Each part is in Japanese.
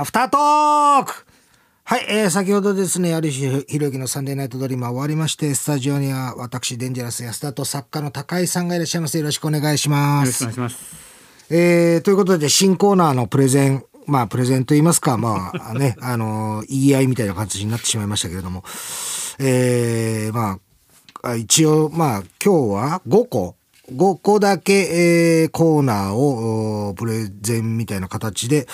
アフタートークはい、えー、先ほどですね、有吉弘之のサンデーナイトドリームは終わりまして、スタジオには私、デンジャラス安田と作家の高井さんがいらっしゃいます。よろしくお願いしまよろしくおす。願いします。えー、ということで、新コーナーのプレゼン、まあ、プレゼンと言いますか、まあ、ね、あの、言い合いみたいな感じになってしまいましたけれども、えー、まあ、あ一応、まあ、今日は5個、5個だけ、えーコーナーを、プレゼンみたいな形で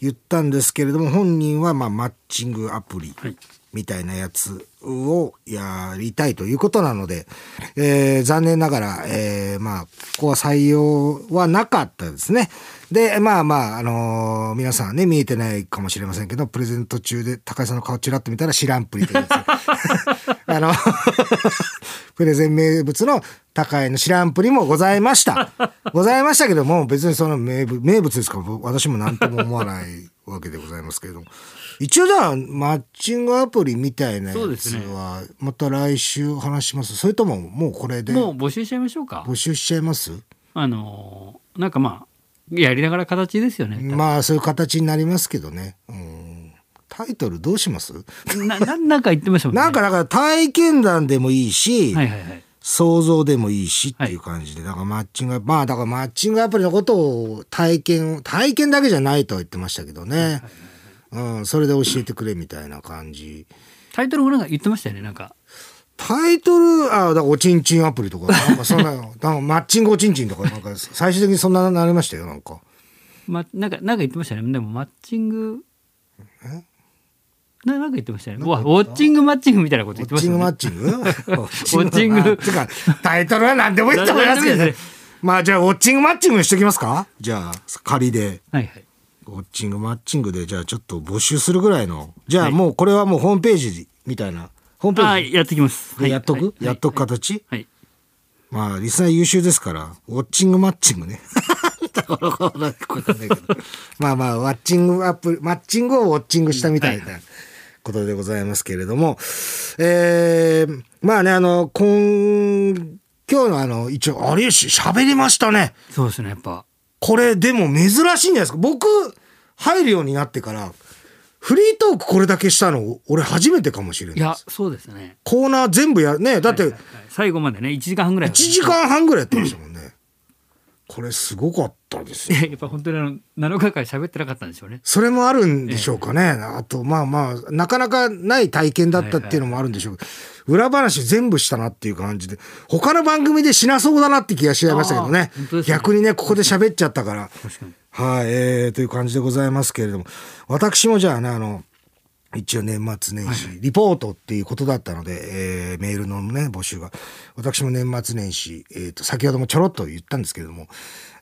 言ったんですけれども、本人は、まあ、マッチングアプリ。はい。みたいなやつをやりたいということなので、えー残念ながら、えーまあ、ここは採用はなかったですね。で、まあまあ、あのー皆さんね、見えてないかもしれませんけど、プレゼント中で高井さんの顔ちらっと見たら知らんぷりというやつ。あの、プレゼン名物の高井の知らんぷりもございました。ございましたけども、別にその名物、名物ですから、私も何とも思わないわけでございますけれども。一応じゃあ、マッチングアプリみたいなやつそうですねは、また来週話します。それとも、もうこれでもう募集しちゃいましょうか。募集しちゃいます？あのーなんかまあやりながら形ですよね。まあ、そういう形になりますけどね。うん。タイトルどうします？なななんか言ってましたもんね。なんか、だから体験談でもいいし、はいはいはい。想像でもいいしっていう感じで、だからマッチング、まあだからマッチングアプリのことを体験、体験だけじゃないとは言ってましたけどね。うん、それで教えてくれみたいな感じ。タイトルもなんか言ってましたよね。なんかタイトル、あ、だからおちんちんアプリとか、なんかそんな、なんかマッチングおちんちんとか、なんか最終的にそんななりましたよ、なんか。まなんかなんか言ってましたね。でもマッチングななんか言ってましたね。ウォッチングマッチングみたいなことウォッ言ってましたね。チングマッチング？ウォッチングてか、タイトルは何でもいいと思いますけどね。まあじゃあ、ウォッチングマッチングにしときますか？じゃあ、仮で。はいはい。ウォッチングマッチングでじゃあちょっと募集するぐらいのじゃあもうこれはもうホームページみたいなホームペあージやってきます。でやっとく、はい。やっとく形、はい。まあリスナー優秀ですからウォッチングマッチングね。まあまあワッチングアプリマッチングをウォッチングしたみたいなことでございますけれども。えー、まあねあの今今日のあの一応あれし喋りましたね。そうですね。やっぱこれでも珍しいんじゃないですか。僕入るようになってからフリートークこれだけしたの俺初めてかもしれないいやそうですね。コーナー全部やねだってはいはいはい。最後までね1時間半ぐらい1時間半ぐらいやってましたもんねこれすごかったです。よ やっぱ本当にあの7日間喋ってなかったんでしょうね。それもあるんでしょうかね、あとまあまあなかなかない体験だったっていうのもあるんでしょう。けど、裏話全部したなっていう感じで。他の番組でしなそうだなって気がしちゃいましたけどね。ね。逆にねここで喋っちゃったから。はい、えー、という感じでございますけれども、私もじゃあね、あの、一応年末年始、リポートっていうことだったので、えーメールのね、募集が。私も年末年始、えっ、と、先ほどもちょろっと言ったんですけれども、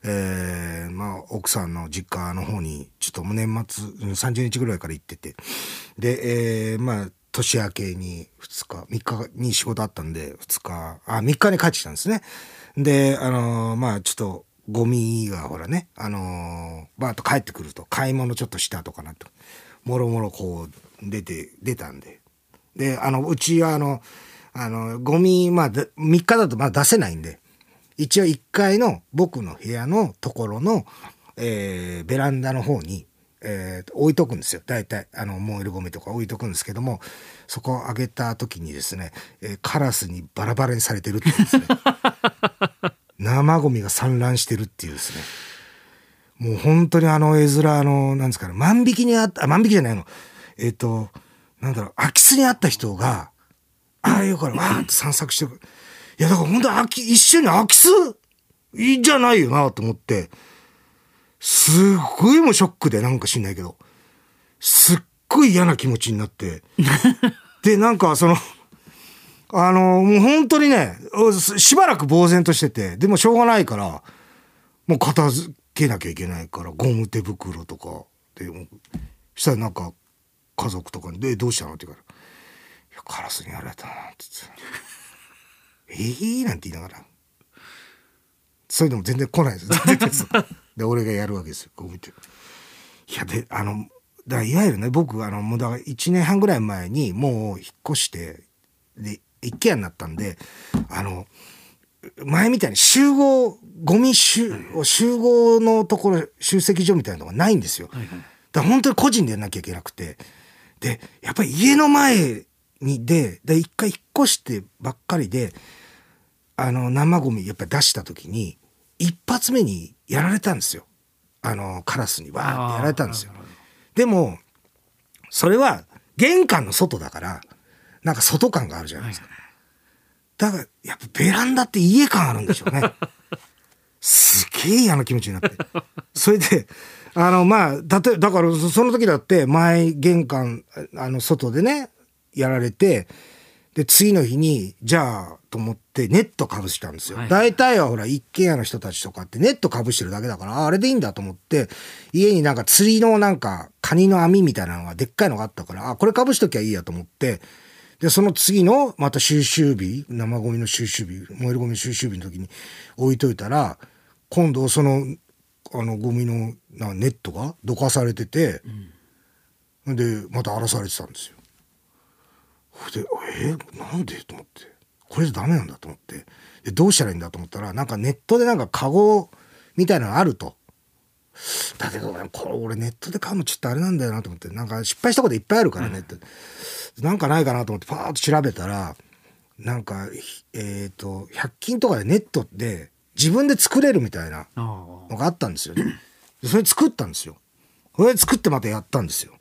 えーまあ、奥さんの実家の方に、ちょっともう年末、うん30日ぐらいから行ってて、で、えーまあ、年明けに2日、3日に仕事あったんで、2日、あ、3日に帰ってきたんですね。で、あのーまあ、ちょっと、ゴミがほらね、あのーバーッと帰ってくると、買い物ちょっとしたとかなって、もろもろこう、出て、出たんで。で、あの、うちはあの、あの、ゴミ、まあ、で3日だとまだ出せないんで、一応1階の僕の部屋のところの、えーベランダの方に、えー置いとくんですよ。大体、あの、燃えるゴミとか置いとくんですけども、そこを上げた時にですね、えーカラスにバラバラにされてるっていうんですね。生ゴミが散乱してるっていうですね。もう本当にあの絵面、の、なんですかね、万引きにあった、万引きじゃないの。えっ、と、なんだろう、空き巣にあった人が、ああいうからわーって散策してる。いや、だから本当空き、一緒に空き巣いいじゃないよなと思って、すっごいもうショックでなんか知んないけど、すっごい嫌な気持ちになって、で、なんかその、あの、もう本当にね、しばらく呆然としてて、でもしょうがないから、もう片付けなきゃいけないから、ゴム手袋とかで、したらなんか家族とかに、で、どうしたのって言うから、いや、カラスにやられたな、って言って。ええなんて言いながら。そういうのも全然来ないです。で、俺がやるわけですよ、こう見て。いや、で、あの、だからいわゆるね、僕、あの、もうだから1年半ぐらい前にもう引っ越して、で、一軒家になったんで、あの、前みたいに集合、ゴミ集、集合のところ、集積所みたいなのがないんですよ。はいはいだから本当に個人でやんなきゃいけなくて。で、やっぱり家の前にで、で、一回引っ越してばっかりで、あの、生ゴミやっぱり出した時に、一発目にやられたんですよ。あの、カラスにわーってやられたんですよ。でも、それは玄関の外だから、なんか外感があるじゃないですか。だから、やっぱベランダって家感あるんでしょうね。すげえ嫌な気持ちになって。それで、あの、まあ、例えば、だから、そその時だって、前、玄関、あの、外でね、やられて、で、次の日に、じゃあ、と思って、ネットかぶしたんですよ。はい大体はほら、一軒家の人たちとかって、ネットかぶしてるだけだから、ああれでいいんだと思って、家になんか釣りのなんか、カニの網みたいなのが、でっかいのがあったから、あ、これかぶしときゃいいやと思って、で、その次の、また収集日、生ゴミの収集日、燃えるゴミの収集日の時に置いといたら、今度その、あの、ゴミのなネットがどかされてて、で、また荒らされてたんですよ。で、えなんで？と思って。これじゃダメなんだと思って。で、どうしたらいいんだと思ったら、なんかネットでなんかカゴみたいなのあると。だけど、これ俺ネットで買うのちょっとあれなんだよなと思って、なんか失敗したこといっぱいあるからねって。なんかないかなと思ってパーッと調べたら、なんか、ひえっ、と、100均とかでネットで自分で作れるみたいなあのがあったんですよね。でそれ作ったんですよ。それ作ってまたやったんですよ。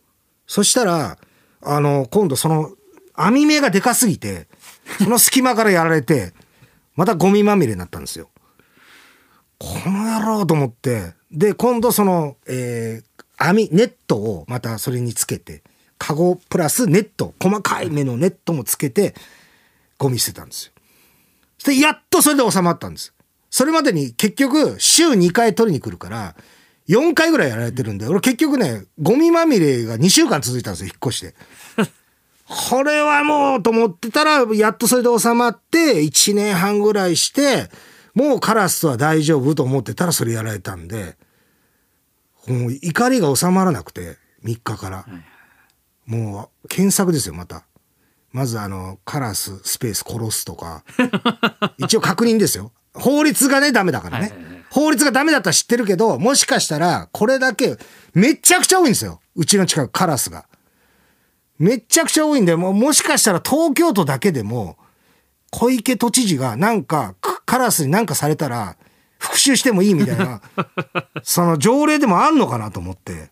そしたら、あの、今度その網目がでかすぎて、その隙間からやられて、またゴミまみれになったんですよ。この野郎と思って、で、今度その、えー網、ネットをまたそれにつけて、カゴプラスネット、細かい目のネットもつけて、ゴミ捨てたんですよ。そしてやっとそれで収まったんです。それまでに結局週2回取りに来るから、4回ぐらいやられてるんで、俺結局ね、ゴミまみれが2週間続いたんですよ、引っ越して。これはもうと思ってたら、やっとそれで収まって、1年半ぐらいして、もうカラスは大丈夫と思ってたらそれやられたんで、もう怒りが収まらなくて、3日から。もう検索ですよ、また。まずあの、カラス、スペース、殺すとか。一応確認ですよ。法律がね、ダメだからね。はいはいはい法律がダメだったら知ってるけど、もしかしたら、これだけ、めちゃくちゃ多いんですよ。うちの近く、カラスが。めちゃくちゃ多いんで、もうもしかしたら東京都だけでも、小池都知事がなんか、クカラスになんかされたら、復讐してもいいみたいな、その条例でもあんのかなと思って、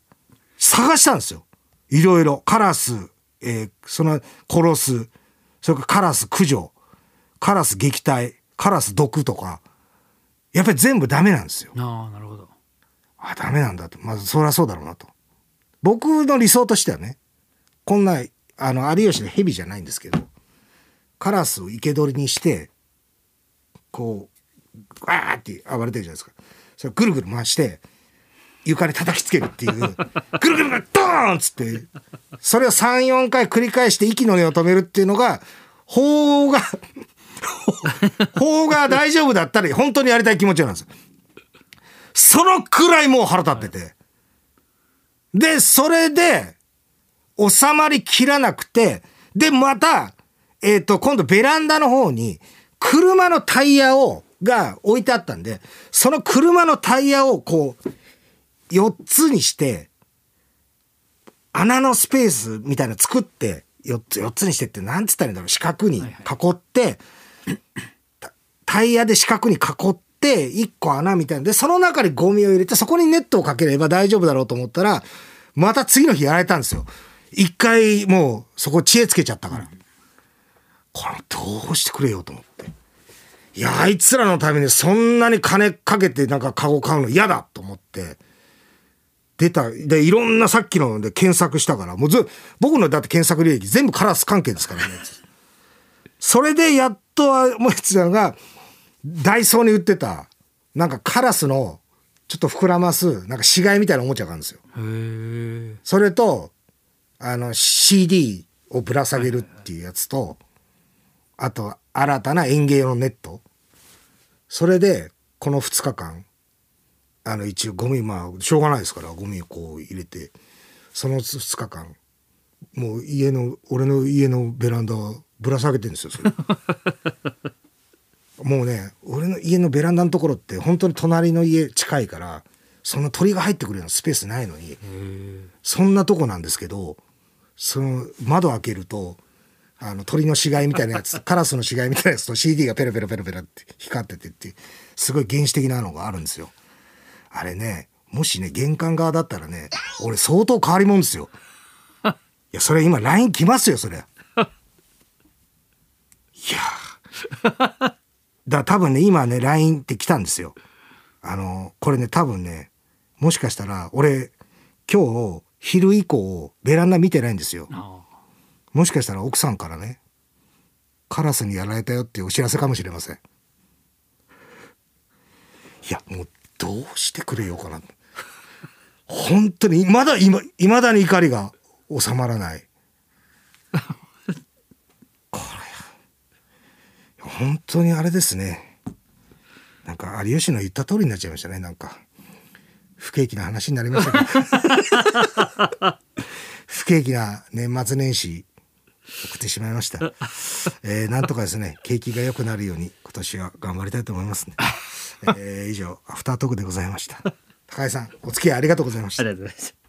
探したんですよ。いろいろ。カラス、えーその、殺す、それからカラス駆除、カラス撃退、カラス毒とか、やっぱり全部ダメなんですよ。ああなるほどあ、ダメなんだと。まず、そりゃそうだろうなと。僕の理想としてはね、こんな、あの、有吉の蛇じゃないんですけど、カラスを生け捕りにして、こう、わーって暴れてるじゃないですか。それぐるぐる回して、床に叩きつけるっていう、ぐるぐるぐるドーンっつって、それを3、4回繰り返して息の根を止めるっていうのが、法が、法が大丈夫だったら本当にやりたい気持ちなんですよ。そのくらいもう腹立ってて。で、それで、収まりきらなくて、で、また、えっ、と、今度ベランダの方に、車のタイヤを、が置いてあったんで、その車のタイヤをこう、4つにして、穴のスペースみたいなの作って、4つ、4つにしてって、なんつったらいいんだろう、四角に囲って、タタイヤで四角に囲って、1個穴みたいな。で、その中にゴミを入れて、そこにネットをかければ大丈夫だろうと思ったら、また次の日やられたんですよ。一回もうそこ知恵つけちゃったから。これどうしてくれよと思って。いや、あいつらのためにそんなに金かけてなんかカゴ買うの嫌だと思って。出た。で、いろんなさっきので検索したから、もうず、僕のだって検索履歴全部カラス関係ですからね。それでやっと思いついたのが、ダイソーに売ってた、なんかカラスの、ちょっと膨らます、なんか死骸みたいなおもちゃがあるんですよ。それと、あの、CD をぶら下げるっていうやつと、あと、新たな園芸用のネット。それで、この2日間、あの、一応ゴミ、まあ、しょうがないですから、ゴミをこう入れて、その2日間、もう家の、俺の家のベランダをぶら下げてるんですよ、それ。もうね、俺の家のベランダのところって、本当に隣の家近いから、そんな鳥が入ってくるようなスペースないのにそんなとこなんですけどその窓開けるとあの鳥の死骸みたいなやつ カラスの死骸みたいなやつと CD がペラペラペラペラって光っててってすごい原始的なのがあるんですよ。あれねもしね玄関側だったらね俺相当変わり者ですよ。いやそれ今 LINE 来ますよそれ。いやーだ多分ね今ね LINE って来たんですよ。あのこれね多分ねもしかしたら俺今日昼以降ベランダ見てないんですよ。あもしかしたら奥さんからねカラスにやられたよっていうお知らせかもしれません。いやもうどうしてくれようかな。本当にまだいま未だに怒りが収まらない。これ本当にあれですね。なんか有吉の言った通りになっちゃいましたねなんか不景気な話になりましたけど 不景気な年末年始送ってしまいました、えー、なんとかですね景気が良くなるように今年は頑張りたいと思いますね、えー、以上アフタートークでございました。高井さんお付き合いありがとうございました。ありがとうございました